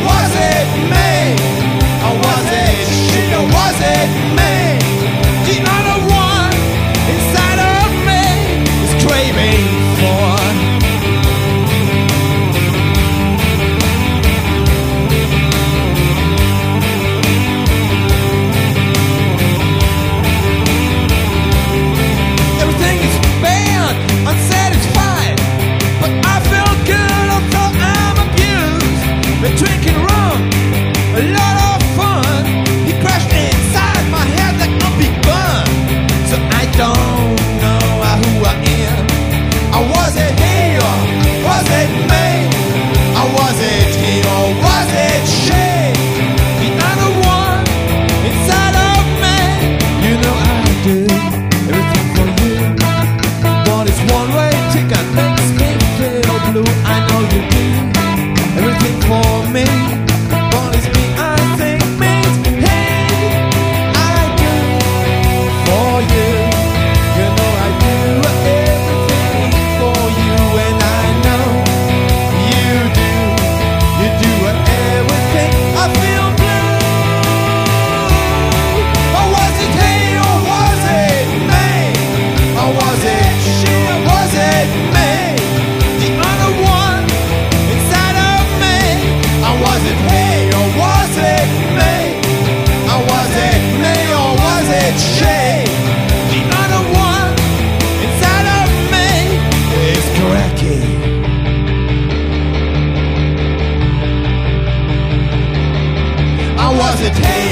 what? I know you do Or